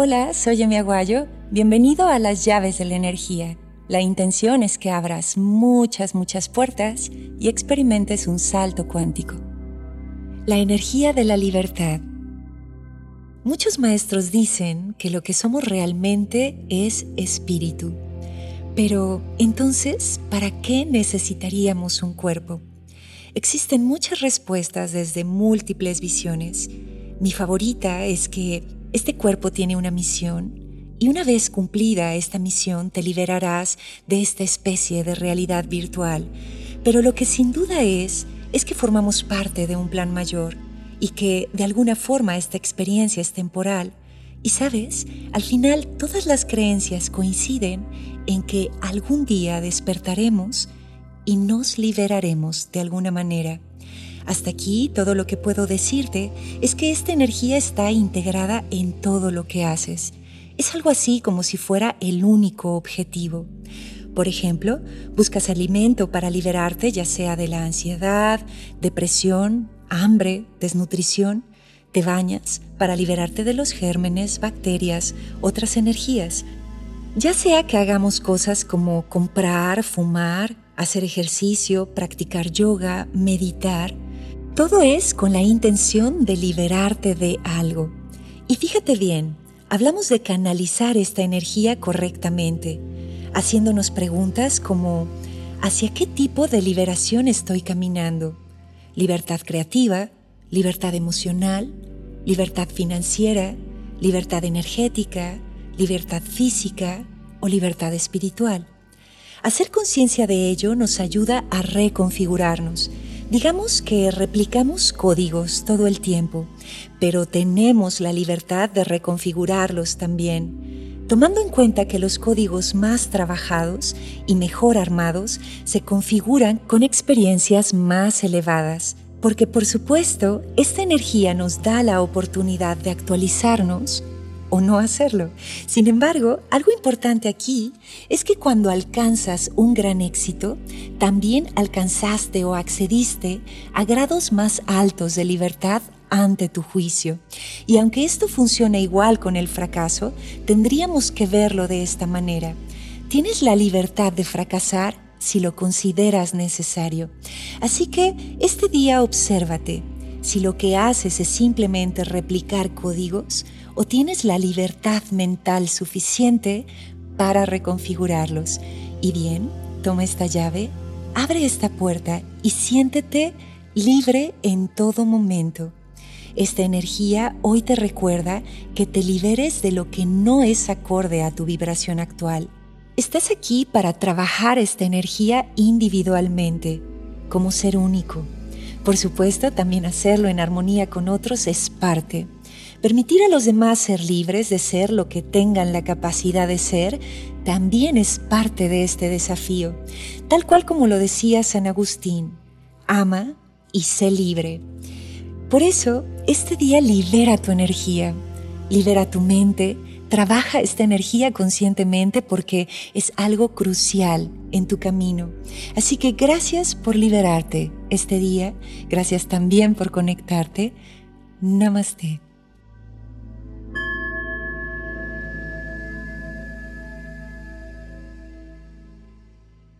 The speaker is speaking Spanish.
Hola, soy Emi Aguayo. Bienvenido a las llaves de la energía. La intención es que abras muchas, muchas puertas y experimentes un salto cuántico. La energía de la libertad. Muchos maestros dicen que lo que somos realmente es espíritu. Pero entonces, ¿para qué necesitaríamos un cuerpo? Existen muchas respuestas desde múltiples visiones. Mi favorita es que este cuerpo tiene una misión y una vez cumplida esta misión te liberarás de esta especie de realidad virtual. Pero lo que sin duda es, es que formamos parte de un plan mayor y que de alguna forma esta experiencia es temporal. Y sabes, al final todas las creencias coinciden en que algún día despertaremos y nos liberaremos de alguna manera. Hasta aquí todo lo que puedo decirte es que esta energía está integrada en todo lo que haces. Es algo así como si fuera el único objetivo. Por ejemplo, buscas alimento para liberarte ya sea de la ansiedad, depresión, hambre, desnutrición. Te bañas para liberarte de los gérmenes, bacterias, otras energías. Ya sea que hagamos cosas como comprar, fumar, hacer ejercicio, practicar yoga, meditar, todo es con la intención de liberarte de algo. Y fíjate bien, hablamos de canalizar esta energía correctamente, haciéndonos preguntas como ¿hacia qué tipo de liberación estoy caminando? ¿Libertad creativa? ¿Libertad emocional? ¿Libertad financiera? ¿Libertad energética? ¿Libertad física? ¿O libertad espiritual? Hacer conciencia de ello nos ayuda a reconfigurarnos Digamos que replicamos códigos todo el tiempo, pero tenemos la libertad de reconfigurarlos también, tomando en cuenta que los códigos más trabajados y mejor armados se configuran con experiencias más elevadas, porque por supuesto esta energía nos da la oportunidad de actualizarnos o no hacerlo. Sin embargo, algo importante aquí es que cuando alcanzas un gran éxito, también alcanzaste o accediste a grados más altos de libertad ante tu juicio. Y aunque esto funciona igual con el fracaso, tendríamos que verlo de esta manera. Tienes la libertad de fracasar si lo consideras necesario. Así que este día obsérvate. Si lo que haces es simplemente replicar códigos, o tienes la libertad mental suficiente para reconfigurarlos. Y bien, toma esta llave, abre esta puerta y siéntete libre en todo momento. Esta energía hoy te recuerda que te liberes de lo que no es acorde a tu vibración actual. Estás aquí para trabajar esta energía individualmente, como ser único. Por supuesto, también hacerlo en armonía con otros es parte. Permitir a los demás ser libres de ser lo que tengan la capacidad de ser también es parte de este desafío, tal cual como lo decía San Agustín, ama y sé libre. Por eso, este día libera tu energía, libera tu mente, trabaja esta energía conscientemente porque es algo crucial en tu camino. Así que gracias por liberarte este día, gracias también por conectarte. Namaste.